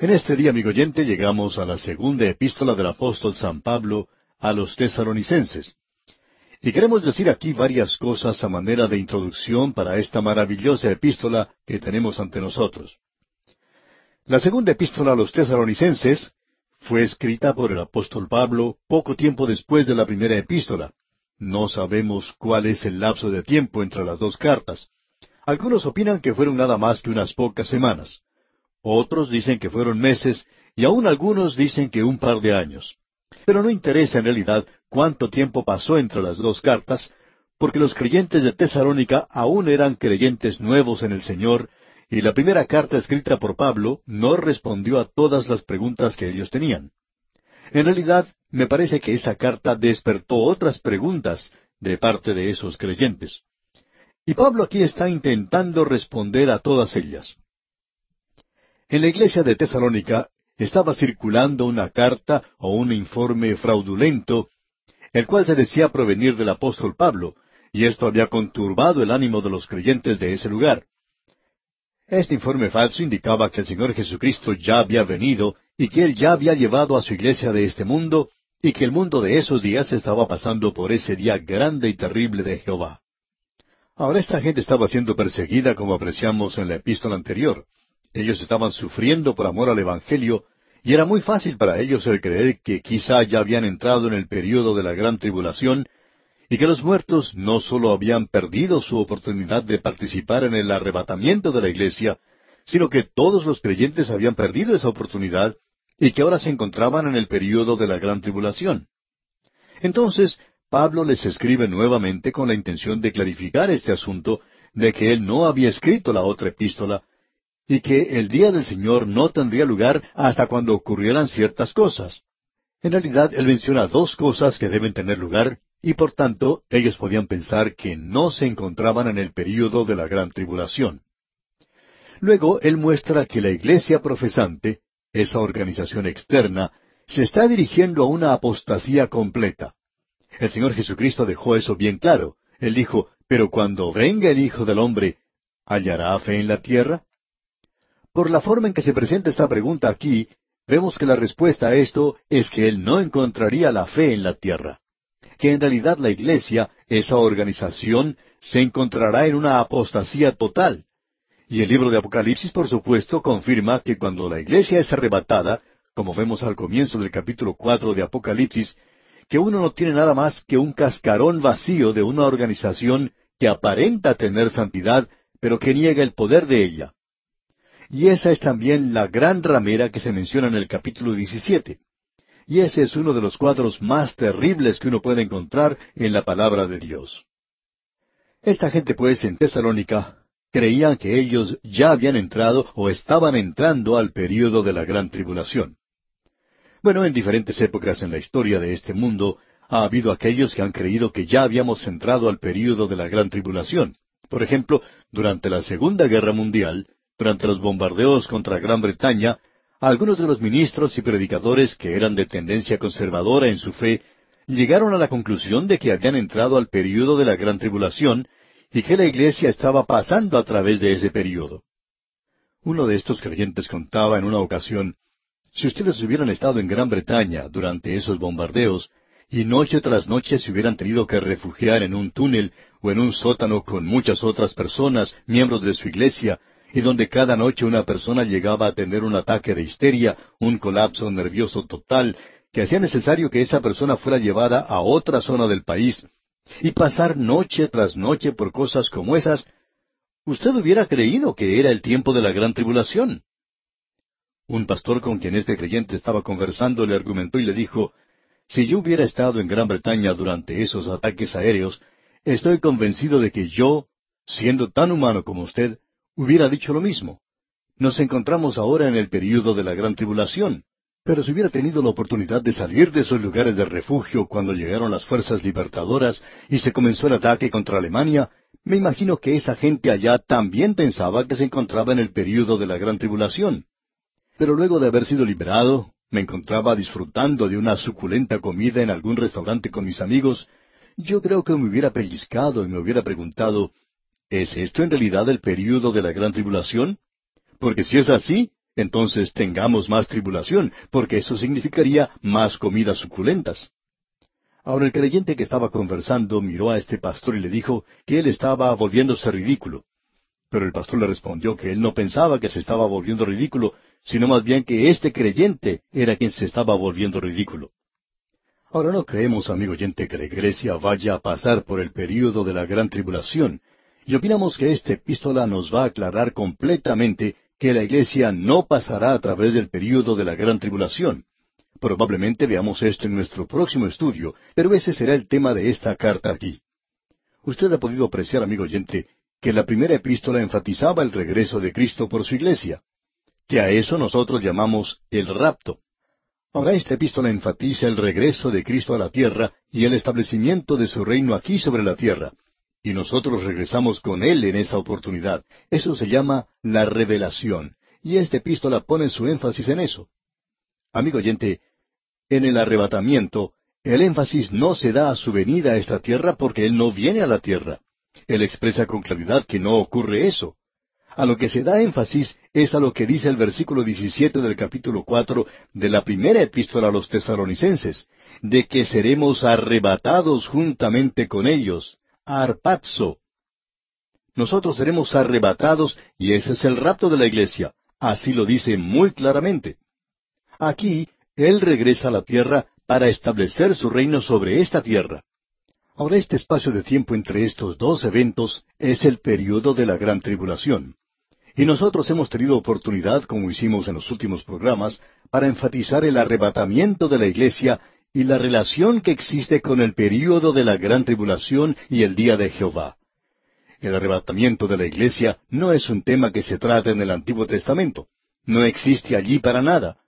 En este día, amigo oyente, llegamos a la segunda epístola del apóstol San Pablo a los tesaronicenses. Y queremos decir aquí varias cosas a manera de introducción para esta maravillosa epístola que tenemos ante nosotros. La segunda epístola a los tesaronicenses fue escrita por el apóstol Pablo poco tiempo después de la primera epístola. No sabemos cuál es el lapso de tiempo entre las dos cartas. Algunos opinan que fueron nada más que unas pocas semanas. Otros dicen que fueron meses y aún algunos dicen que un par de años. Pero no interesa en realidad cuánto tiempo pasó entre las dos cartas, porque los creyentes de Tesalónica aún eran creyentes nuevos en el Señor, y la primera carta escrita por Pablo no respondió a todas las preguntas que ellos tenían. En realidad, me parece que esa carta despertó otras preguntas de parte de esos creyentes. Y Pablo aquí está intentando responder a todas ellas. En la iglesia de Tesalónica estaba circulando una carta o un informe fraudulento, el cual se decía provenir del apóstol Pablo, y esto había conturbado el ánimo de los creyentes de ese lugar. Este informe falso indicaba que el Señor Jesucristo ya había venido y que Él ya había llevado a su iglesia de este mundo y que el mundo de esos días estaba pasando por ese día grande y terrible de Jehová. Ahora esta gente estaba siendo perseguida como apreciamos en la epístola anterior. Ellos estaban sufriendo por amor al Evangelio, y era muy fácil para ellos el creer que quizá ya habían entrado en el período de la gran tribulación, y que los muertos no sólo habían perdido su oportunidad de participar en el arrebatamiento de la iglesia, sino que todos los creyentes habían perdido esa oportunidad y que ahora se encontraban en el período de la gran tribulación. Entonces, Pablo les escribe nuevamente con la intención de clarificar este asunto de que él no había escrito la otra epístola, y que el día del Señor no tendría lugar hasta cuando ocurrieran ciertas cosas. En realidad, él menciona dos cosas que deben tener lugar, y por tanto ellos podían pensar que no se encontraban en el período de la gran tribulación. Luego, él muestra que la iglesia profesante, esa organización externa, se está dirigiendo a una apostasía completa. El Señor Jesucristo dejó eso bien claro. Él dijo, pero cuando venga el Hijo del Hombre, ¿hallará fe en la tierra? Por la forma en que se presenta esta pregunta aquí, vemos que la respuesta a esto es que él no encontraría la fe en la tierra, que en realidad la iglesia, esa organización, se encontrará en una apostasía total. Y el libro de Apocalipsis, por supuesto, confirma que cuando la iglesia es arrebatada, como vemos al comienzo del capítulo cuatro de Apocalipsis, que uno no tiene nada más que un cascarón vacío de una organización que aparenta tener santidad, pero que niega el poder de ella. Y esa es también la gran ramera que se menciona en el capítulo 17. Y ese es uno de los cuadros más terribles que uno puede encontrar en la palabra de Dios. Esta gente pues en Tesalónica creían que ellos ya habían entrado o estaban entrando al período de la gran tribulación. Bueno, en diferentes épocas en la historia de este mundo ha habido aquellos que han creído que ya habíamos entrado al período de la gran tribulación. Por ejemplo, durante la Segunda Guerra Mundial, durante los bombardeos contra Gran Bretaña, algunos de los ministros y predicadores que eran de tendencia conservadora en su fe llegaron a la conclusión de que habían entrado al período de la gran tribulación y que la iglesia estaba pasando a través de ese período. Uno de estos creyentes contaba en una ocasión, si ustedes hubieran estado en Gran Bretaña durante esos bombardeos, y noche tras noche se hubieran tenido que refugiar en un túnel o en un sótano con muchas otras personas, miembros de su iglesia, y donde cada noche una persona llegaba a tener un ataque de histeria, un colapso nervioso total, que hacía necesario que esa persona fuera llevada a otra zona del país, y pasar noche tras noche por cosas como esas, usted hubiera creído que era el tiempo de la gran tribulación. Un pastor con quien este creyente estaba conversando le argumentó y le dijo, si yo hubiera estado en Gran Bretaña durante esos ataques aéreos, estoy convencido de que yo, siendo tan humano como usted, hubiera dicho lo mismo. Nos encontramos ahora en el período de la gran tribulación, pero si hubiera tenido la oportunidad de salir de esos lugares de refugio cuando llegaron las fuerzas libertadoras y se comenzó el ataque contra Alemania, me imagino que esa gente allá también pensaba que se encontraba en el período de la gran tribulación. Pero luego de haber sido liberado, me encontraba disfrutando de una suculenta comida en algún restaurante con mis amigos, yo creo que me hubiera pellizcado y me hubiera preguntado, ¿Es esto en realidad el período de la gran tribulación? Porque si es así, entonces tengamos más tribulación, porque eso significaría más comidas suculentas. Ahora el creyente que estaba conversando miró a este pastor y le dijo que él estaba volviéndose ridículo. Pero el pastor le respondió que él no pensaba que se estaba volviendo ridículo, sino más bien que este creyente era quien se estaba volviendo ridículo. Ahora no creemos, amigo oyente, que la iglesia vaya a pasar por el período de la gran tribulación, y opinamos que esta epístola nos va a aclarar completamente que la iglesia no pasará a través del período de la gran tribulación. Probablemente veamos esto en nuestro próximo estudio, pero ese será el tema de esta carta aquí. Usted ha podido apreciar, amigo oyente, que la primera epístola enfatizaba el regreso de Cristo por su iglesia, que a eso nosotros llamamos el rapto. Ahora esta epístola enfatiza el regreso de Cristo a la tierra y el establecimiento de su reino aquí sobre la tierra, y nosotros regresamos con Él en esa oportunidad. Eso se llama la revelación, y esta epístola pone su énfasis en eso. Amigo oyente, en el arrebatamiento, el énfasis no se da a su venida a esta tierra porque Él no viene a la tierra. Él expresa con claridad que no ocurre eso. A lo que se da énfasis es a lo que dice el versículo 17 del capítulo 4 de la primera epístola a los tesalonicenses, de que seremos arrebatados juntamente con ellos, arpazo. Nosotros seremos arrebatados y ese es el rapto de la iglesia. Así lo dice muy claramente. Aquí, Él regresa a la tierra para establecer su reino sobre esta tierra. Ahora este espacio de tiempo entre estos dos eventos es el período de la gran tribulación. Y nosotros hemos tenido oportunidad, como hicimos en los últimos programas, para enfatizar el arrebatamiento de la iglesia y la relación que existe con el período de la gran tribulación y el día de Jehová. El arrebatamiento de la iglesia no es un tema que se trata en el Antiguo Testamento. No existe allí para nada.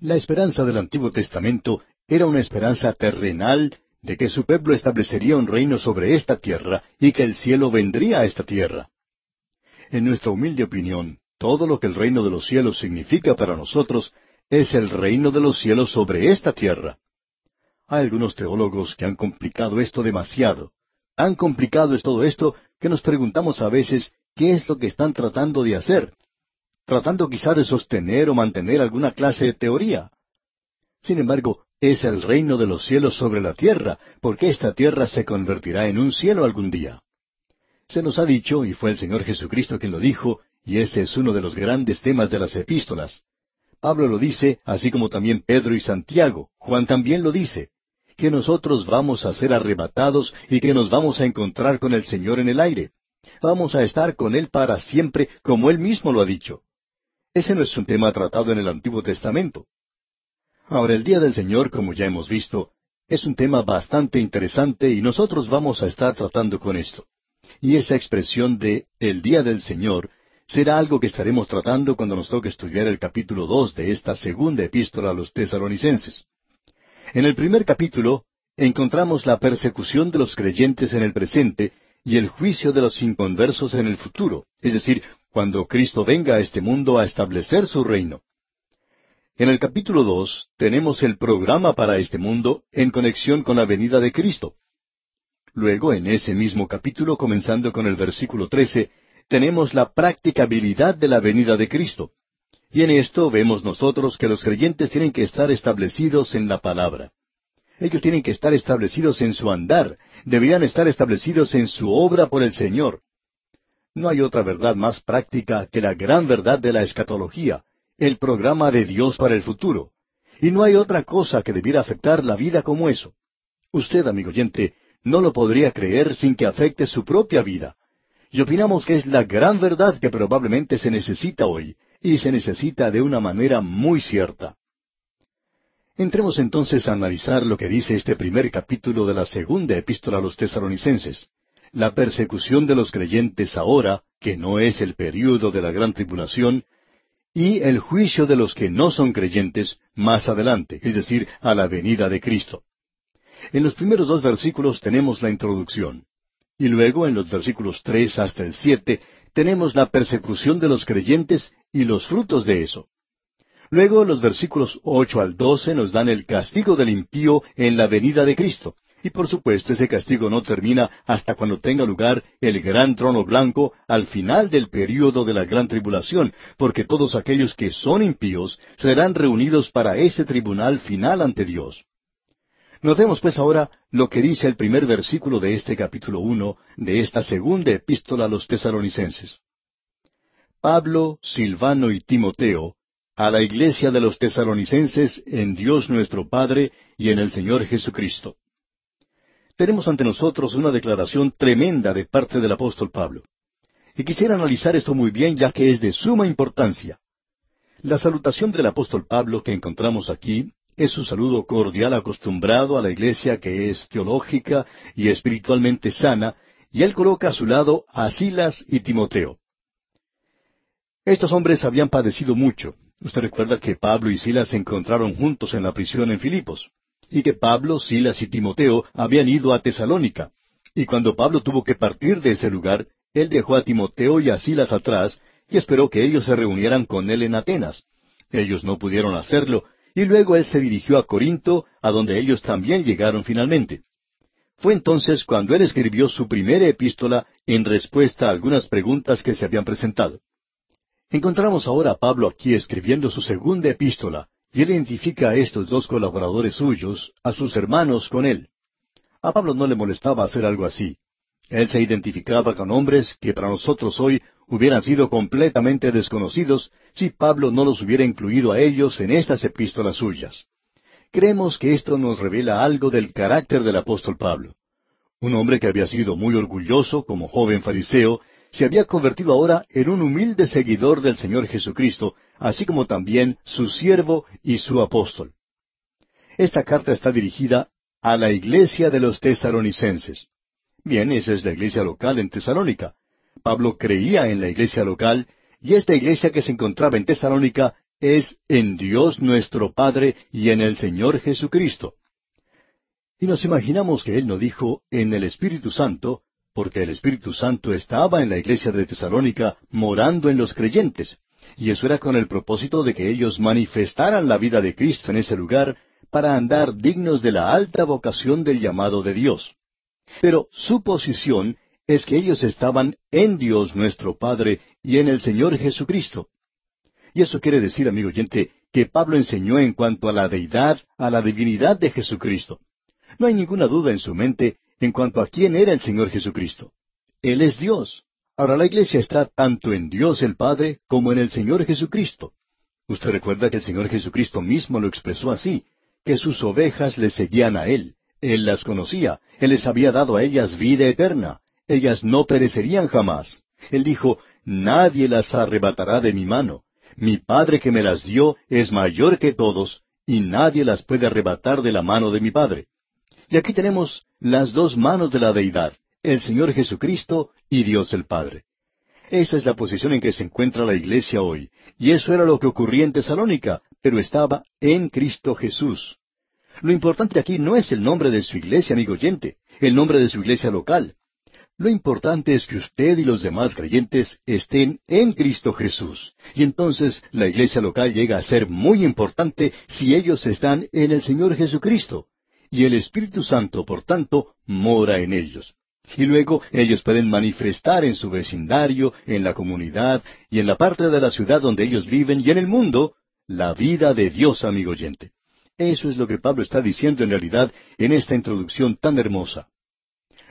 La esperanza del Antiguo Testamento era una esperanza terrenal de que su pueblo establecería un reino sobre esta tierra y que el cielo vendría a esta tierra. En nuestra humilde opinión, todo lo que el reino de los cielos significa para nosotros es el reino de los cielos sobre esta tierra. Hay algunos teólogos que han complicado esto demasiado. Han complicado es todo esto que nos preguntamos a veces qué es lo que están tratando de hacer, tratando quizá de sostener o mantener alguna clase de teoría. Sin embargo, es el reino de los cielos sobre la tierra, porque esta tierra se convertirá en un cielo algún día. Se nos ha dicho, y fue el Señor Jesucristo quien lo dijo, y ese es uno de los grandes temas de las epístolas. Pablo lo dice, así como también Pedro y Santiago. Juan también lo dice, que nosotros vamos a ser arrebatados y que nos vamos a encontrar con el Señor en el aire. Vamos a estar con Él para siempre, como Él mismo lo ha dicho. Ese no es un tema tratado en el Antiguo Testamento. Ahora, el Día del Señor, como ya hemos visto, es un tema bastante interesante y nosotros vamos a estar tratando con esto. Y esa expresión de el Día del Señor será algo que estaremos tratando cuando nos toque estudiar el capítulo dos de esta segunda epístola a los tesalonicenses. En el primer capítulo encontramos la persecución de los creyentes en el presente y el juicio de los inconversos en el futuro, es decir, cuando Cristo venga a este mundo a establecer su reino. En el capítulo dos tenemos el programa para este mundo en conexión con la venida de Cristo. Luego, en ese mismo capítulo, comenzando con el versículo trece, tenemos la practicabilidad de la venida de Cristo. Y en esto vemos nosotros que los creyentes tienen que estar establecidos en la palabra. Ellos tienen que estar establecidos en su andar, deberían estar establecidos en su obra por el Señor. No hay otra verdad más práctica que la gran verdad de la escatología, el programa de Dios para el futuro. Y no hay otra cosa que debiera afectar la vida como eso. Usted, amigo oyente, no lo podría creer sin que afecte su propia vida. Y opinamos que es la gran verdad que probablemente se necesita hoy, y se necesita de una manera muy cierta. Entremos entonces a analizar lo que dice este primer capítulo de la segunda epístola a los tesalonicenses. La persecución de los creyentes ahora, que no es el período de la gran tribulación, y el juicio de los que no son creyentes más adelante, es decir, a la venida de Cristo. En los primeros dos versículos tenemos la introducción. Y luego en los versículos tres hasta el siete tenemos la persecución de los creyentes y los frutos de eso. Luego los versículos ocho al doce nos dan el castigo del impío en la venida de Cristo, Y por supuesto ese castigo no termina hasta cuando tenga lugar el gran trono blanco al final del período de la gran tribulación, porque todos aquellos que son impíos serán reunidos para ese tribunal final ante Dios. Notemos pues ahora lo que dice el primer versículo de este capítulo uno de esta segunda epístola a los tesalonicenses. Pablo, Silvano y Timoteo, a la iglesia de los tesalonicenses en Dios nuestro Padre y en el Señor Jesucristo. Tenemos ante nosotros una declaración tremenda de parte del apóstol Pablo. Y quisiera analizar esto muy bien ya que es de suma importancia. La salutación del apóstol Pablo que encontramos aquí es su saludo cordial acostumbrado a la iglesia que es teológica y espiritualmente sana, y él coloca a su lado a Silas y Timoteo. Estos hombres habían padecido mucho. Usted recuerda que Pablo y Silas se encontraron juntos en la prisión en Filipos, y que Pablo, Silas y Timoteo habían ido a Tesalónica. Y cuando Pablo tuvo que partir de ese lugar, él dejó a Timoteo y a Silas atrás y esperó que ellos se reunieran con él en Atenas. Ellos no pudieron hacerlo, y luego él se dirigió a Corinto, a donde ellos también llegaron finalmente. Fue entonces cuando él escribió su primera epístola en respuesta a algunas preguntas que se habían presentado. Encontramos ahora a Pablo aquí escribiendo su segunda epístola, y él identifica a estos dos colaboradores suyos, a sus hermanos con él. A Pablo no le molestaba hacer algo así. Él se identificaba con hombres que para nosotros hoy hubieran sido completamente desconocidos si Pablo no los hubiera incluido a ellos en estas epístolas suyas. Creemos que esto nos revela algo del carácter del apóstol Pablo. Un hombre que había sido muy orgulloso como joven fariseo, se había convertido ahora en un humilde seguidor del Señor Jesucristo, así como también su siervo y su apóstol. Esta carta está dirigida a la iglesia de los tesaronicenses. Bien, esa es la iglesia local en Tesalónica. Pablo creía en la iglesia local, y esta iglesia que se encontraba en Tesalónica es en Dios nuestro Padre y en el Señor Jesucristo. Y nos imaginamos que él no dijo en el Espíritu Santo, porque el Espíritu Santo estaba en la iglesia de Tesalónica morando en los creyentes, y eso era con el propósito de que ellos manifestaran la vida de Cristo en ese lugar para andar dignos de la alta vocación del llamado de Dios. Pero su posición es que ellos estaban en Dios nuestro Padre y en el Señor Jesucristo. Y eso quiere decir, amigo oyente, que Pablo enseñó en cuanto a la deidad, a la divinidad de Jesucristo. No hay ninguna duda en su mente en cuanto a quién era el Señor Jesucristo. Él es Dios. Ahora la iglesia está tanto en Dios el Padre como en el Señor Jesucristo. Usted recuerda que el Señor Jesucristo mismo lo expresó así, que sus ovejas le seguían a Él. Él las conocía, Él les había dado a ellas vida eterna ellas no perecerían jamás. Él dijo, Nadie las arrebatará de mi mano. Mi Padre que me las dio es mayor que todos, y nadie las puede arrebatar de la mano de mi Padre. Y aquí tenemos las dos manos de la deidad, el Señor Jesucristo y Dios el Padre. Esa es la posición en que se encuentra la iglesia hoy, y eso era lo que ocurría en Tesalónica, pero estaba en Cristo Jesús. Lo importante aquí no es el nombre de su iglesia, amigo oyente, el nombre de su iglesia local. Lo importante es que usted y los demás creyentes estén en Cristo Jesús. Y entonces la iglesia local llega a ser muy importante si ellos están en el Señor Jesucristo. Y el Espíritu Santo, por tanto, mora en ellos. Y luego ellos pueden manifestar en su vecindario, en la comunidad y en la parte de la ciudad donde ellos viven y en el mundo la vida de Dios, amigo oyente. Eso es lo que Pablo está diciendo en realidad en esta introducción tan hermosa.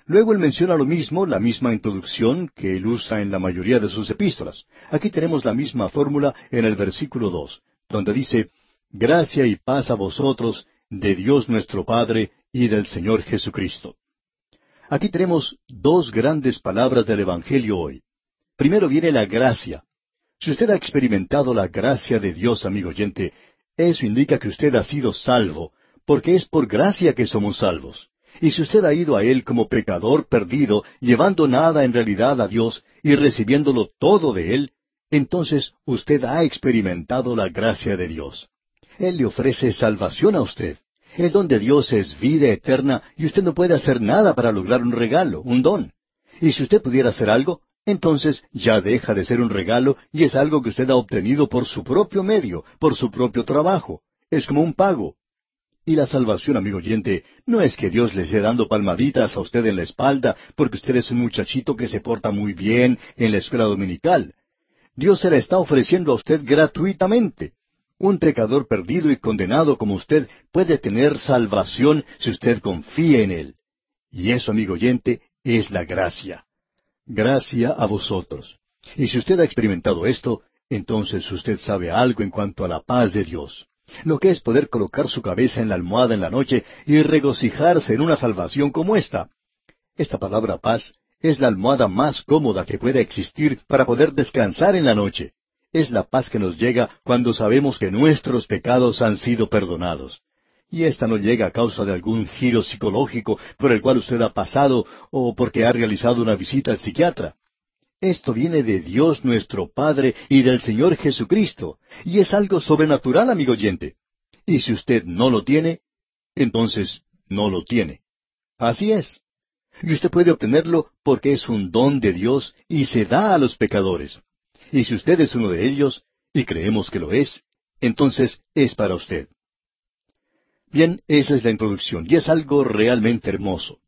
Luego él menciona lo mismo, la misma introducción que él usa en la mayoría de sus epístolas. Aquí tenemos la misma fórmula en el versículo dos, donde dice, Gracia y paz a vosotros, de Dios nuestro Padre y del Señor Jesucristo. Aquí tenemos dos grandes palabras del Evangelio hoy. Primero viene la gracia. Si usted ha experimentado la gracia de Dios, amigo oyente, eso indica que usted ha sido salvo, porque es por gracia que somos salvos. Y si usted ha ido a Él como pecador perdido, llevando nada en realidad a Dios y recibiéndolo todo de Él, entonces usted ha experimentado la gracia de Dios. Él le ofrece salvación a usted. El don de Dios es vida eterna y usted no puede hacer nada para lograr un regalo, un don. Y si usted pudiera hacer algo, entonces ya deja de ser un regalo y es algo que usted ha obtenido por su propio medio, por su propio trabajo. Es como un pago. Y la salvación, amigo oyente, no es que Dios le esté dando palmaditas a usted en la espalda porque usted es un muchachito que se porta muy bien en la escuela dominical. Dios se la está ofreciendo a usted gratuitamente. Un pecador perdido y condenado como usted puede tener salvación si usted confía en Él. Y eso, amigo oyente, es la gracia. Gracia a vosotros. Y si usted ha experimentado esto, entonces usted sabe algo en cuanto a la paz de Dios lo que es poder colocar su cabeza en la almohada en la noche y regocijarse en una salvación como esta. Esta palabra paz es la almohada más cómoda que pueda existir para poder descansar en la noche. Es la paz que nos llega cuando sabemos que nuestros pecados han sido perdonados. Y esta no llega a causa de algún giro psicológico por el cual usted ha pasado o porque ha realizado una visita al psiquiatra. Esto viene de Dios nuestro Padre y del Señor Jesucristo, y es algo sobrenatural, amigo oyente. Y si usted no lo tiene, entonces no lo tiene. Así es. Y usted puede obtenerlo porque es un don de Dios y se da a los pecadores. Y si usted es uno de ellos, y creemos que lo es, entonces es para usted. Bien, esa es la introducción, y es algo realmente hermoso.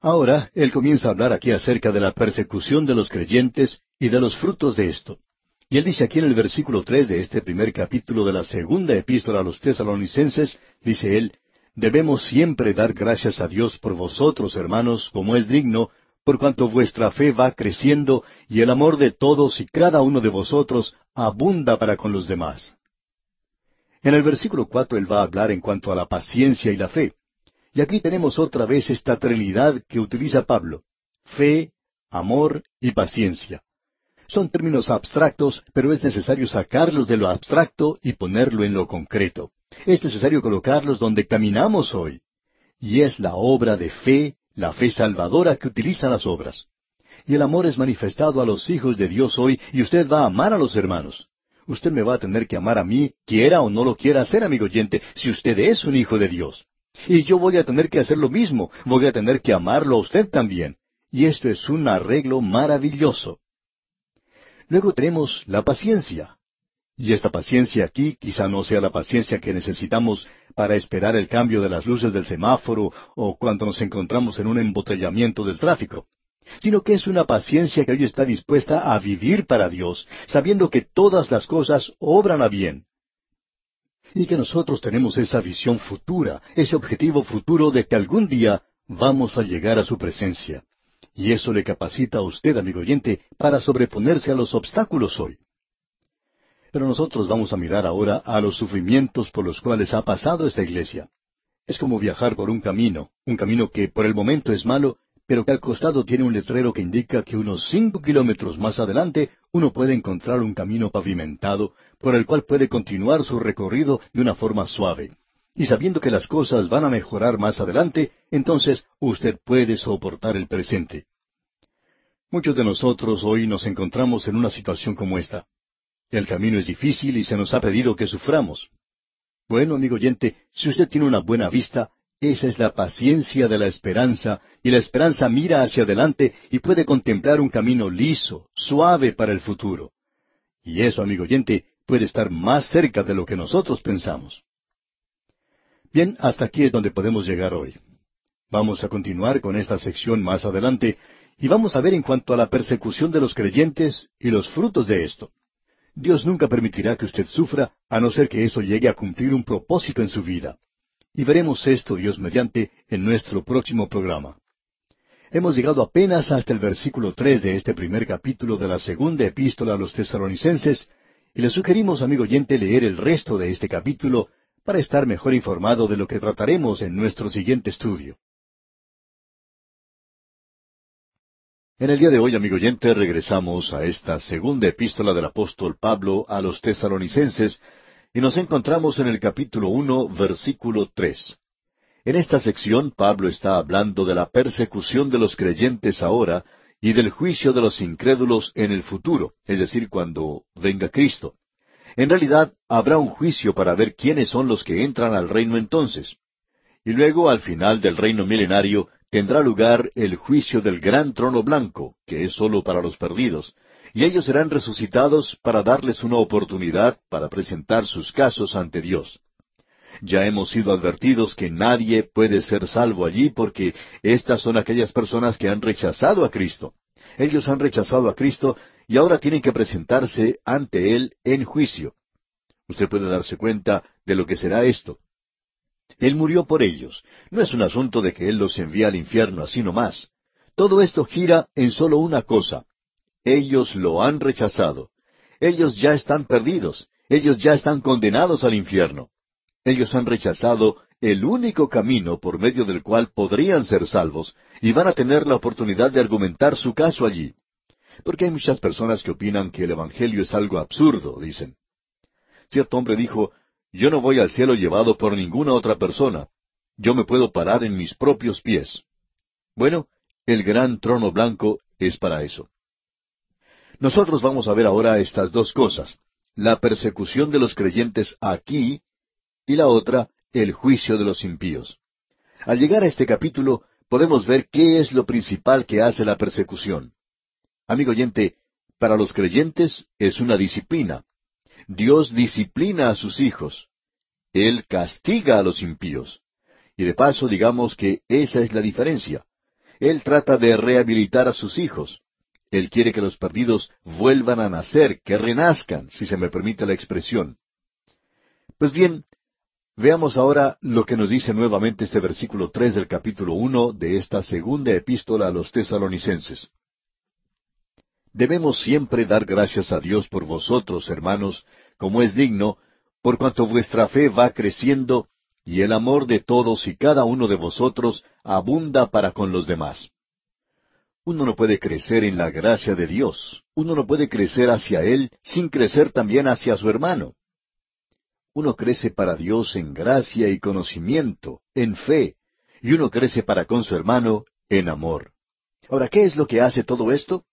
Ahora, él comienza a hablar aquí acerca de la persecución de los creyentes y de los frutos de esto. Y él dice aquí en el versículo tres de este primer capítulo de la segunda epístola a los tesalonicenses, dice él, debemos siempre dar gracias a Dios por vosotros, hermanos, como es digno, por cuanto vuestra fe va creciendo y el amor de todos y cada uno de vosotros abunda para con los demás. En el versículo cuatro él va a hablar en cuanto a la paciencia y la fe. Y aquí tenemos otra vez esta trinidad que utiliza Pablo. Fe, amor y paciencia. Son términos abstractos, pero es necesario sacarlos de lo abstracto y ponerlo en lo concreto. Es necesario colocarlos donde caminamos hoy. Y es la obra de fe, la fe salvadora que utiliza las obras. Y el amor es manifestado a los hijos de Dios hoy y usted va a amar a los hermanos. Usted me va a tener que amar a mí, quiera o no lo quiera hacer, amigo oyente, si usted es un hijo de Dios. Y yo voy a tener que hacer lo mismo, voy a tener que amarlo a usted también. Y esto es un arreglo maravilloso. Luego tenemos la paciencia. Y esta paciencia aquí quizá no sea la paciencia que necesitamos para esperar el cambio de las luces del semáforo o cuando nos encontramos en un embotellamiento del tráfico, sino que es una paciencia que hoy está dispuesta a vivir para Dios, sabiendo que todas las cosas obran a bien y que nosotros tenemos esa visión futura, ese objetivo futuro de que algún día vamos a llegar a su presencia. Y eso le capacita a usted, amigo oyente, para sobreponerse a los obstáculos hoy. Pero nosotros vamos a mirar ahora a los sufrimientos por los cuales ha pasado esta iglesia. Es como viajar por un camino, un camino que por el momento es malo, pero que al costado tiene un letrero que indica que unos cinco kilómetros más adelante uno puede encontrar un camino pavimentado por el cual puede continuar su recorrido de una forma suave. Y sabiendo que las cosas van a mejorar más adelante, entonces usted puede soportar el presente. Muchos de nosotros hoy nos encontramos en una situación como esta. El camino es difícil y se nos ha pedido que suframos. Bueno, amigo oyente, si usted tiene una buena vista, esa es la paciencia de la esperanza, y la esperanza mira hacia adelante y puede contemplar un camino liso, suave para el futuro. Y eso, amigo oyente, puede estar más cerca de lo que nosotros pensamos. Bien, hasta aquí es donde podemos llegar hoy. Vamos a continuar con esta sección más adelante y vamos a ver en cuanto a la persecución de los creyentes y los frutos de esto. Dios nunca permitirá que usted sufra a no ser que eso llegue a cumplir un propósito en su vida. Y veremos esto, Dios mediante, en nuestro próximo programa. Hemos llegado apenas hasta el versículo tres de este primer capítulo de la segunda epístola a los tesalonicenses, y le sugerimos, amigo oyente, leer el resto de este capítulo para estar mejor informado de lo que trataremos en nuestro siguiente estudio. En el día de hoy, amigo oyente, regresamos a esta segunda epístola del apóstol Pablo a los tesalonicenses, y nos encontramos en el capítulo uno, versículo tres. En esta sección Pablo está hablando de la persecución de los creyentes ahora y del juicio de los incrédulos en el futuro, es decir, cuando venga Cristo. En realidad, habrá un juicio para ver quiénes son los que entran al reino entonces. Y luego, al final del reino milenario, tendrá lugar el juicio del gran trono blanco, que es sólo para los perdidos, y ellos serán resucitados para darles una oportunidad para presentar sus casos ante Dios. Ya hemos sido advertidos que nadie puede ser salvo allí porque estas son aquellas personas que han rechazado a Cristo. Ellos han rechazado a Cristo y ahora tienen que presentarse ante Él en juicio. Usted puede darse cuenta de lo que será esto. Él murió por ellos. No es un asunto de que Él los envía al infierno así nomás. Todo esto gira en solo una cosa. Ellos lo han rechazado. Ellos ya están perdidos. Ellos ya están condenados al infierno. Ellos han rechazado el único camino por medio del cual podrían ser salvos y van a tener la oportunidad de argumentar su caso allí. Porque hay muchas personas que opinan que el Evangelio es algo absurdo, dicen. Cierto hombre dijo, yo no voy al cielo llevado por ninguna otra persona. Yo me puedo parar en mis propios pies. Bueno, el gran trono blanco es para eso. Nosotros vamos a ver ahora estas dos cosas, la persecución de los creyentes aquí y la otra, el juicio de los impíos. Al llegar a este capítulo, podemos ver qué es lo principal que hace la persecución. Amigo oyente, para los creyentes es una disciplina. Dios disciplina a sus hijos. Él castiga a los impíos. Y de paso digamos que esa es la diferencia. Él trata de rehabilitar a sus hijos. Él quiere que los perdidos vuelvan a nacer, que renazcan, si se me permite la expresión. Pues bien, veamos ahora lo que nos dice nuevamente este versículo tres del capítulo uno de esta segunda epístola a los tesalonicenses. Debemos siempre dar gracias a Dios por vosotros, hermanos, como es digno, por cuanto vuestra fe va creciendo y el amor de todos y cada uno de vosotros abunda para con los demás. Uno no puede crecer en la gracia de Dios, uno no puede crecer hacia Él sin crecer también hacia su hermano. Uno crece para Dios en gracia y conocimiento, en fe, y uno crece para con su hermano en amor. Ahora, ¿qué es lo que hace todo esto?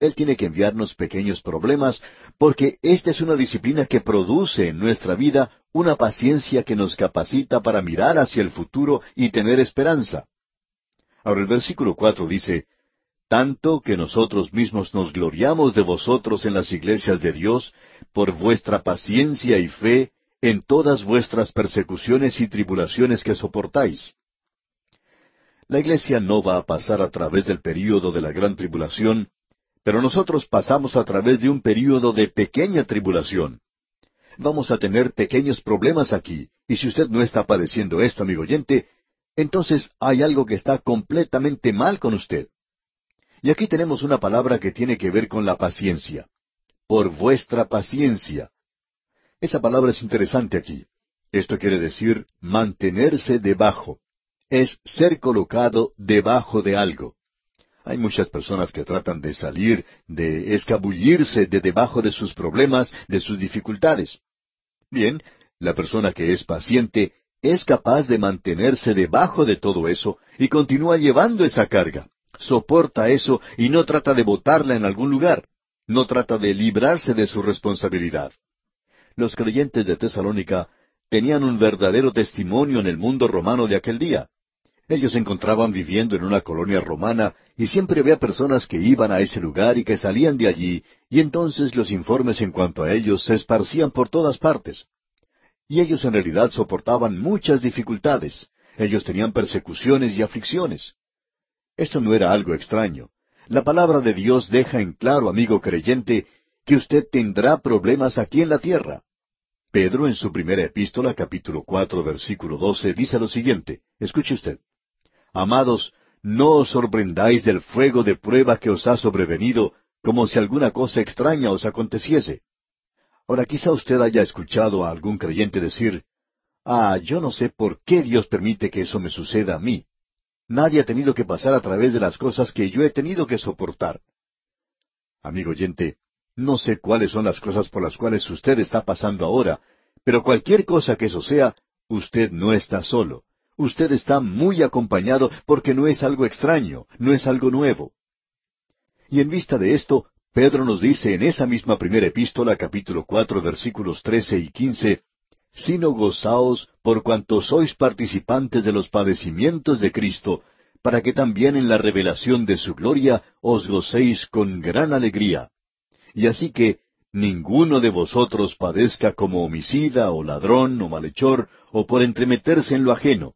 Él tiene que enviarnos pequeños problemas porque esta es una disciplina que produce en nuestra vida una paciencia que nos capacita para mirar hacia el futuro y tener esperanza. Ahora el versículo cuatro dice, tanto que nosotros mismos nos gloriamos de vosotros en las iglesias de Dios por vuestra paciencia y fe en todas vuestras persecuciones y tribulaciones que soportáis. La iglesia no va a pasar a través del período de la gran tribulación pero nosotros pasamos a través de un período de pequeña tribulación. Vamos a tener pequeños problemas aquí, y si usted no está padeciendo esto, amigo oyente, entonces hay algo que está completamente mal con usted. Y aquí tenemos una palabra que tiene que ver con la paciencia. Por vuestra paciencia. Esa palabra es interesante aquí. Esto quiere decir mantenerse debajo. Es ser colocado debajo de algo. Hay muchas personas que tratan de salir, de escabullirse de debajo de sus problemas, de sus dificultades. Bien, la persona que es paciente es capaz de mantenerse debajo de todo eso y continúa llevando esa carga. Soporta eso y no trata de botarla en algún lugar. No trata de librarse de su responsabilidad. Los creyentes de Tesalónica tenían un verdadero testimonio en el mundo romano de aquel día. Ellos se encontraban viviendo en una colonia romana y siempre había personas que iban a ese lugar y que salían de allí, y entonces los informes en cuanto a ellos se esparcían por todas partes. Y ellos en realidad soportaban muchas dificultades, ellos tenían persecuciones y aflicciones. Esto no era algo extraño. La palabra de Dios deja en claro, amigo creyente, que usted tendrá problemas aquí en la tierra. Pedro en su primera epístola, capítulo cuatro, versículo doce, dice lo siguiente. Escuche usted. Amados, no os sorprendáis del fuego de prueba que os ha sobrevenido, como si alguna cosa extraña os aconteciese. Ahora quizá usted haya escuchado a algún creyente decir, Ah, yo no sé por qué Dios permite que eso me suceda a mí. Nadie ha tenido que pasar a través de las cosas que yo he tenido que soportar. Amigo oyente, no sé cuáles son las cosas por las cuales usted está pasando ahora, pero cualquier cosa que eso sea, usted no está solo usted está muy acompañado porque no es algo extraño, no es algo nuevo. Y en vista de esto, Pedro nos dice en esa misma primera epístola, capítulo cuatro, versículos trece y quince, sino gozaos por cuanto sois participantes de los padecimientos de Cristo, para que también en la revelación de su gloria os gocéis con gran alegría. Y así que ninguno de vosotros padezca como homicida o ladrón o malhechor o por entremeterse en lo ajeno.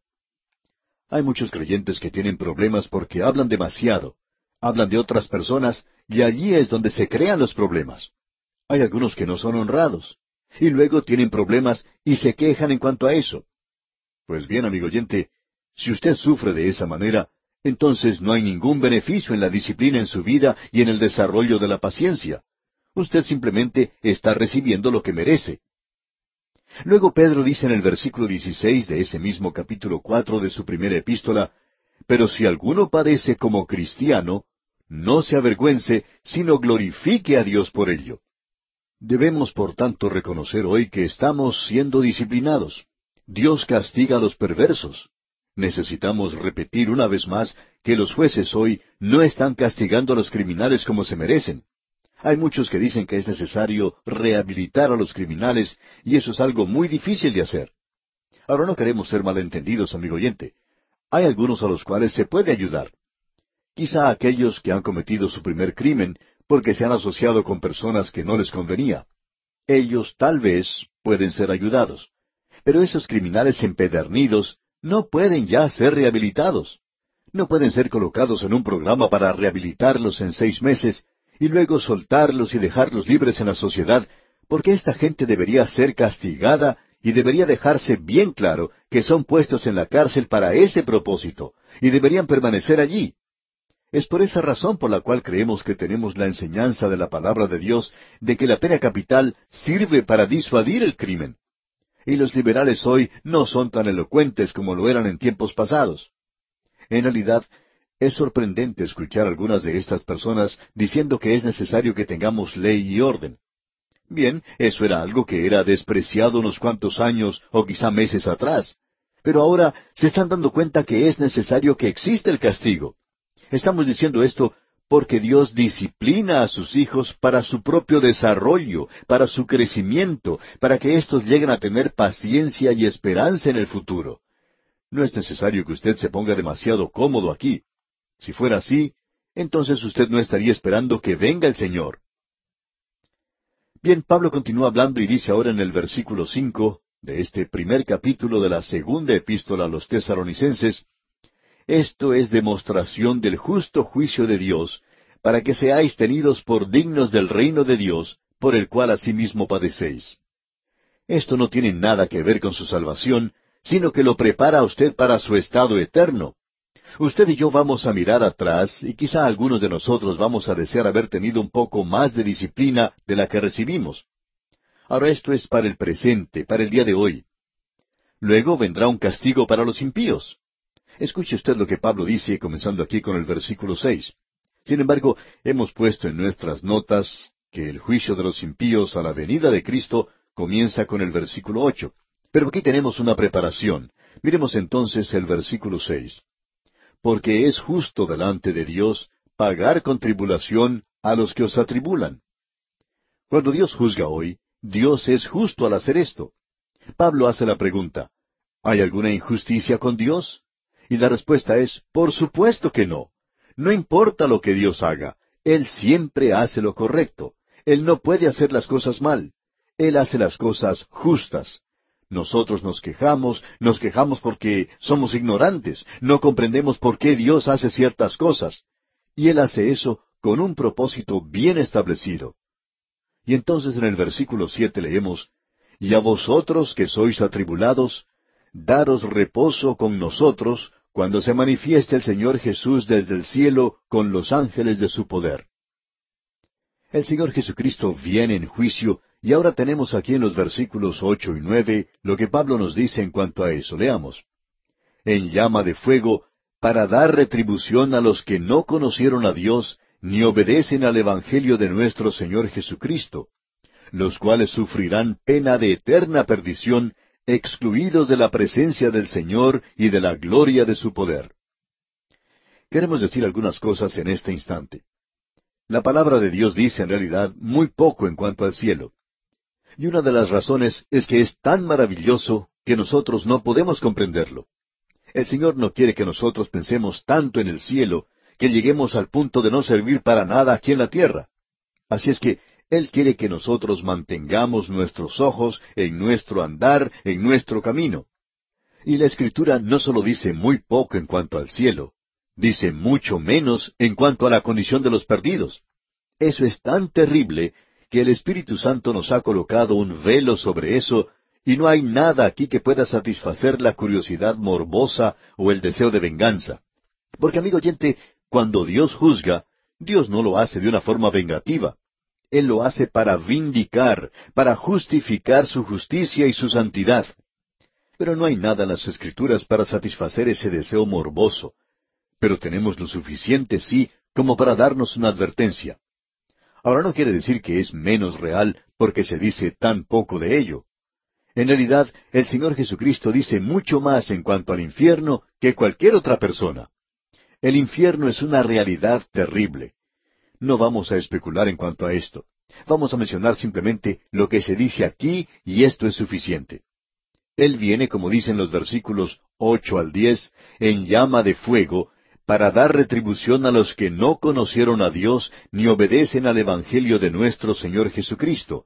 Hay muchos creyentes que tienen problemas porque hablan demasiado, hablan de otras personas y allí es donde se crean los problemas. Hay algunos que no son honrados y luego tienen problemas y se quejan en cuanto a eso. Pues bien, amigo oyente, si usted sufre de esa manera, entonces no hay ningún beneficio en la disciplina en su vida y en el desarrollo de la paciencia. Usted simplemente está recibiendo lo que merece. Luego Pedro dice en el versículo 16 de ese mismo capítulo cuatro de su primera epístola, Pero si alguno padece como cristiano, no se avergüence, sino glorifique a Dios por ello. Debemos, por tanto, reconocer hoy que estamos siendo disciplinados. Dios castiga a los perversos. Necesitamos repetir una vez más que los jueces hoy no están castigando a los criminales como se merecen. Hay muchos que dicen que es necesario rehabilitar a los criminales y eso es algo muy difícil de hacer. Ahora no queremos ser malentendidos, amigo oyente. Hay algunos a los cuales se puede ayudar. Quizá aquellos que han cometido su primer crimen porque se han asociado con personas que no les convenía. Ellos tal vez pueden ser ayudados. Pero esos criminales empedernidos no pueden ya ser rehabilitados. No pueden ser colocados en un programa para rehabilitarlos en seis meses y luego soltarlos y dejarlos libres en la sociedad, porque esta gente debería ser castigada y debería dejarse bien claro que son puestos en la cárcel para ese propósito y deberían permanecer allí. Es por esa razón por la cual creemos que tenemos la enseñanza de la palabra de Dios de que la pena capital sirve para disuadir el crimen. Y los liberales hoy no son tan elocuentes como lo eran en tiempos pasados. En realidad, es sorprendente escuchar algunas de estas personas diciendo que es necesario que tengamos ley y orden. Bien, eso era algo que era despreciado unos cuantos años o quizá meses atrás. Pero ahora se están dando cuenta que es necesario que exista el castigo. Estamos diciendo esto porque Dios disciplina a sus hijos para su propio desarrollo, para su crecimiento, para que éstos lleguen a tener paciencia y esperanza en el futuro. No es necesario que usted se ponga demasiado cómodo aquí. Si fuera así, entonces usted no estaría esperando que venga el Señor. Bien, Pablo continúa hablando y dice ahora en el versículo cinco de este primer capítulo de la segunda epístola a los tesaronicenses, esto es demostración del justo juicio de Dios, para que seáis tenidos por dignos del reino de Dios, por el cual asimismo padecéis. Esto no tiene nada que ver con su salvación, sino que lo prepara a usted para su estado eterno. Usted y yo vamos a mirar atrás y quizá algunos de nosotros vamos a desear haber tenido un poco más de disciplina de la que recibimos. Ahora esto es para el presente, para el día de hoy. Luego vendrá un castigo para los impíos. Escuche usted lo que Pablo dice, comenzando aquí con el versículo seis. Sin embargo, hemos puesto en nuestras notas que el juicio de los impíos a la venida de Cristo comienza con el versículo ocho. Pero aquí tenemos una preparación. Miremos entonces el versículo seis. Porque es justo delante de Dios pagar con tribulación a los que os atribulan. Cuando Dios juzga hoy, Dios es justo al hacer esto. Pablo hace la pregunta, ¿hay alguna injusticia con Dios? Y la respuesta es, por supuesto que no. No importa lo que Dios haga, Él siempre hace lo correcto. Él no puede hacer las cosas mal. Él hace las cosas justas. Nosotros nos quejamos, nos quejamos porque somos ignorantes, no comprendemos por qué Dios hace ciertas cosas. Y Él hace eso con un propósito bien establecido. Y entonces en el versículo siete leemos, Y a vosotros que sois atribulados, daros reposo con nosotros cuando se manifieste el Señor Jesús desde el cielo con los ángeles de su poder. El Señor Jesucristo viene en juicio y ahora tenemos aquí en los versículos ocho y nueve lo que Pablo nos dice en cuanto a eso. Leamos. En llama de fuego, para dar retribución a los que no conocieron a Dios ni obedecen al Evangelio de nuestro Señor Jesucristo, los cuales sufrirán pena de eterna perdición excluidos de la presencia del Señor y de la gloria de su poder. Queremos decir algunas cosas en este instante. La palabra de Dios dice en realidad muy poco en cuanto al cielo. Y una de las razones es que es tan maravilloso que nosotros no podemos comprenderlo. El Señor no quiere que nosotros pensemos tanto en el cielo que lleguemos al punto de no servir para nada aquí en la tierra. Así es que Él quiere que nosotros mantengamos nuestros ojos en nuestro andar, en nuestro camino. Y la Escritura no solo dice muy poco en cuanto al cielo, dice mucho menos en cuanto a la condición de los perdidos. Eso es tan terrible que el Espíritu Santo nos ha colocado un velo sobre eso y no hay nada aquí que pueda satisfacer la curiosidad morbosa o el deseo de venganza. Porque, amigo oyente, cuando Dios juzga, Dios no lo hace de una forma vengativa. Él lo hace para vindicar, para justificar su justicia y su santidad. Pero no hay nada en las Escrituras para satisfacer ese deseo morboso. Pero tenemos lo suficiente, sí, como para darnos una advertencia. Ahora no quiere decir que es menos real porque se dice tan poco de ello. En realidad, el Señor Jesucristo dice mucho más en cuanto al infierno que cualquier otra persona. El infierno es una realidad terrible. No vamos a especular en cuanto a esto. Vamos a mencionar simplemente lo que se dice aquí y esto es suficiente. Él viene, como dicen los versículos ocho al diez, en llama de fuego, para dar retribución a los que no conocieron a Dios ni obedecen al Evangelio de nuestro Señor Jesucristo,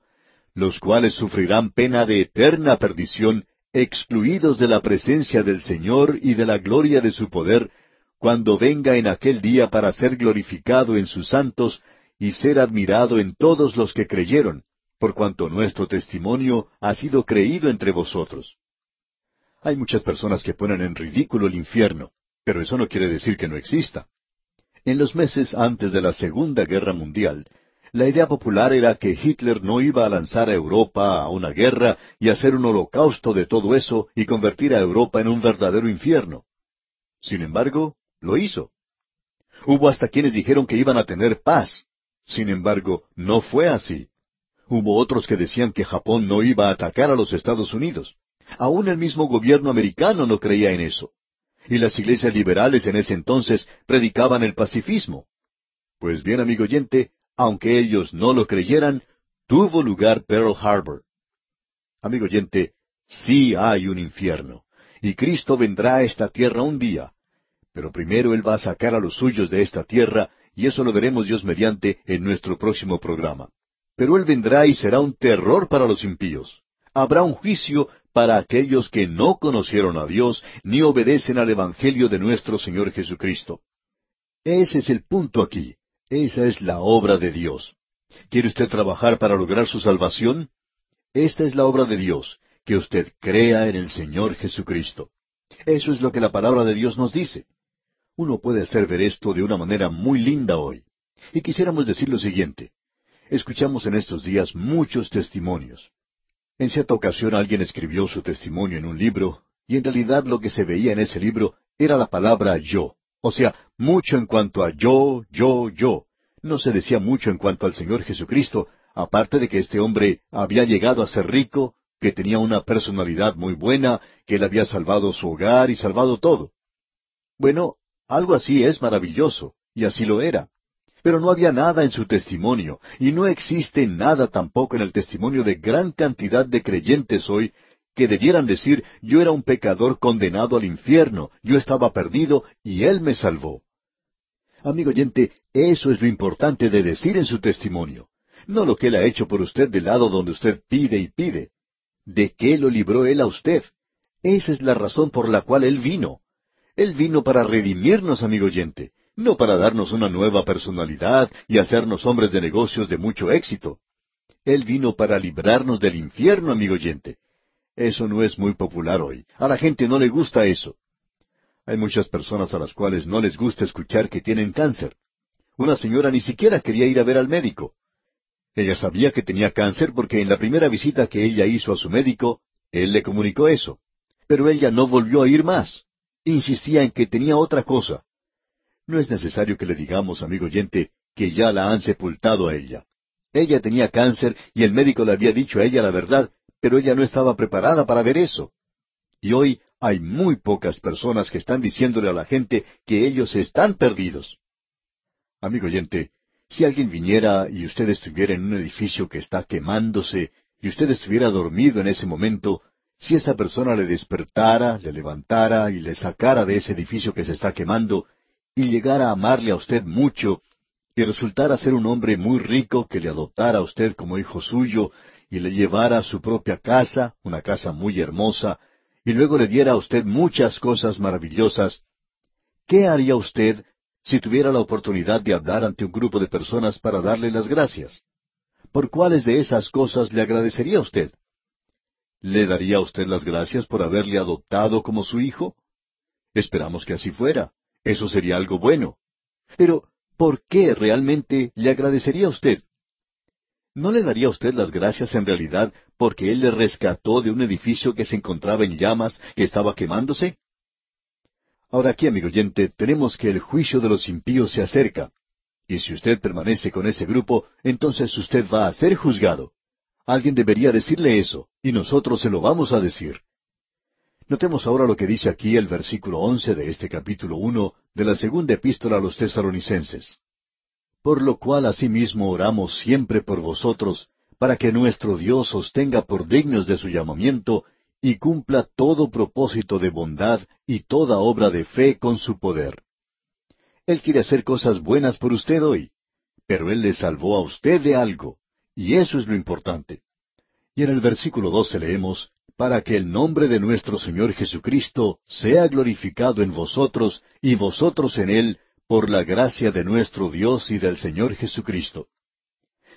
los cuales sufrirán pena de eterna perdición, excluidos de la presencia del Señor y de la gloria de su poder, cuando venga en aquel día para ser glorificado en sus santos y ser admirado en todos los que creyeron, por cuanto nuestro testimonio ha sido creído entre vosotros. Hay muchas personas que ponen en ridículo el infierno, pero eso no quiere decir que no exista. En los meses antes de la Segunda Guerra Mundial, la idea popular era que Hitler no iba a lanzar a Europa a una guerra y hacer un holocausto de todo eso y convertir a Europa en un verdadero infierno. Sin embargo, lo hizo. Hubo hasta quienes dijeron que iban a tener paz. Sin embargo, no fue así. Hubo otros que decían que Japón no iba a atacar a los Estados Unidos. Aún el mismo gobierno americano no creía en eso. Y las iglesias liberales en ese entonces predicaban el pacifismo. Pues bien, amigo oyente, aunque ellos no lo creyeran, tuvo lugar Pearl Harbor. Amigo oyente, sí hay un infierno, y Cristo vendrá a esta tierra un día, pero primero Él va a sacar a los suyos de esta tierra, y eso lo veremos Dios mediante en nuestro próximo programa. Pero Él vendrá y será un terror para los impíos. Habrá un juicio para aquellos que no conocieron a Dios ni obedecen al Evangelio de nuestro Señor Jesucristo. Ese es el punto aquí. Esa es la obra de Dios. ¿Quiere usted trabajar para lograr su salvación? Esta es la obra de Dios, que usted crea en el Señor Jesucristo. Eso es lo que la palabra de Dios nos dice. Uno puede hacer ver esto de una manera muy linda hoy. Y quisiéramos decir lo siguiente. Escuchamos en estos días muchos testimonios. En cierta ocasión alguien escribió su testimonio en un libro, y en realidad lo que se veía en ese libro era la palabra yo. O sea, mucho en cuanto a yo, yo, yo. No se decía mucho en cuanto al Señor Jesucristo, aparte de que este hombre había llegado a ser rico, que tenía una personalidad muy buena, que él había salvado su hogar y salvado todo. Bueno, algo así es maravilloso, y así lo era. Pero no había nada en su testimonio, y no existe nada tampoco en el testimonio de gran cantidad de creyentes hoy que debieran decir, yo era un pecador condenado al infierno, yo estaba perdido y Él me salvó. Amigo oyente, eso es lo importante de decir en su testimonio, no lo que Él ha hecho por usted del lado donde usted pide y pide. ¿De qué lo libró Él a usted? Esa es la razón por la cual Él vino. Él vino para redimirnos, amigo oyente, no para darnos una nueva personalidad y hacernos hombres de negocios de mucho éxito. Él vino para librarnos del infierno, amigo oyente, eso no es muy popular hoy. A la gente no le gusta eso. Hay muchas personas a las cuales no les gusta escuchar que tienen cáncer. Una señora ni siquiera quería ir a ver al médico. Ella sabía que tenía cáncer porque en la primera visita que ella hizo a su médico, él le comunicó eso. Pero ella no volvió a ir más. Insistía en que tenía otra cosa. No es necesario que le digamos, amigo oyente, que ya la han sepultado a ella. Ella tenía cáncer y el médico le había dicho a ella la verdad pero ella no estaba preparada para ver eso. Y hoy hay muy pocas personas que están diciéndole a la gente que ellos están perdidos. Amigo oyente, si alguien viniera y usted estuviera en un edificio que está quemándose y usted estuviera dormido en ese momento, si esa persona le despertara, le levantara y le sacara de ese edificio que se está quemando y llegara a amarle a usted mucho, y resultara ser un hombre muy rico que le adoptara a usted como hijo suyo y le llevara a su propia casa, una casa muy hermosa, y luego le diera a usted muchas cosas maravillosas, ¿qué haría usted si tuviera la oportunidad de hablar ante un grupo de personas para darle las gracias? ¿Por cuáles de esas cosas le agradecería usted? ¿Le daría a usted las gracias por haberle adoptado como su hijo? Esperamos que así fuera. Eso sería algo bueno. Pero, ¿por qué realmente le agradecería a usted? ¿No le daría a usted las gracias en realidad porque Él le rescató de un edificio que se encontraba en llamas, que estaba quemándose? Ahora aquí, amigo oyente, tenemos que el juicio de los impíos se acerca. Y si usted permanece con ese grupo, entonces usted va a ser juzgado. Alguien debería decirle eso, y nosotros se lo vamos a decir. Notemos ahora lo que dice aquí el versículo once de este capítulo uno de la segunda epístola a los tesaronicenses. Por lo cual asimismo oramos siempre por vosotros, para que nuestro Dios os tenga por dignos de su llamamiento, y cumpla todo propósito de bondad y toda obra de fe con su poder. Él quiere hacer cosas buenas por usted hoy, pero Él le salvó a usted de algo, y eso es lo importante. Y en el versículo doce leemos, para que el nombre de nuestro Señor Jesucristo sea glorificado en vosotros y vosotros en Él, por la gracia de nuestro Dios y del Señor Jesucristo.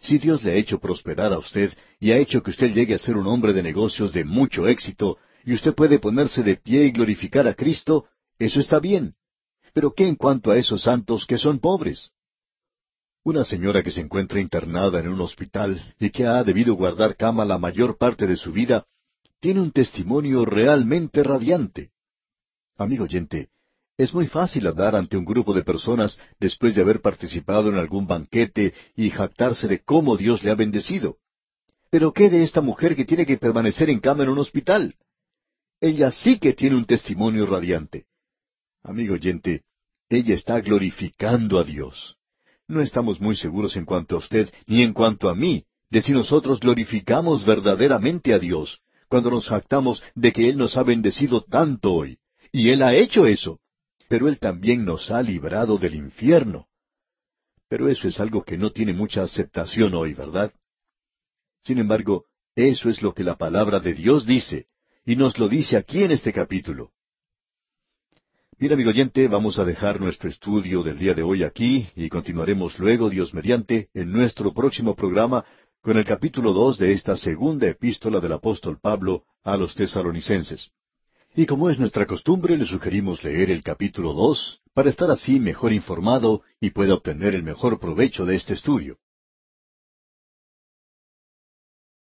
Si Dios le ha hecho prosperar a usted y ha hecho que usted llegue a ser un hombre de negocios de mucho éxito, y usted puede ponerse de pie y glorificar a Cristo, eso está bien. Pero ¿qué en cuanto a esos santos que son pobres? Una señora que se encuentra internada en un hospital y que ha debido guardar cama la mayor parte de su vida, tiene un testimonio realmente radiante. Amigo oyente, es muy fácil hablar ante un grupo de personas después de haber participado en algún banquete y jactarse de cómo Dios le ha bendecido. Pero ¿qué de esta mujer que tiene que permanecer en cama en un hospital? Ella sí que tiene un testimonio radiante. Amigo oyente, ella está glorificando a Dios. No estamos muy seguros en cuanto a usted ni en cuanto a mí de si nosotros glorificamos verdaderamente a Dios, cuando nos jactamos de que Él nos ha bendecido tanto hoy. Y Él ha hecho eso. Pero Él también nos ha librado del infierno. Pero eso es algo que no tiene mucha aceptación hoy, ¿verdad? Sin embargo, eso es lo que la palabra de Dios dice, y nos lo dice aquí en este capítulo. Bien, amigo oyente, vamos a dejar nuestro estudio del día de hoy aquí y continuaremos luego, Dios mediante, en nuestro próximo programa con el capítulo dos de esta segunda epístola del apóstol Pablo a los tesalonicenses. Y como es nuestra costumbre, le sugerimos leer el capítulo dos para estar así mejor informado y pueda obtener el mejor provecho de este estudio.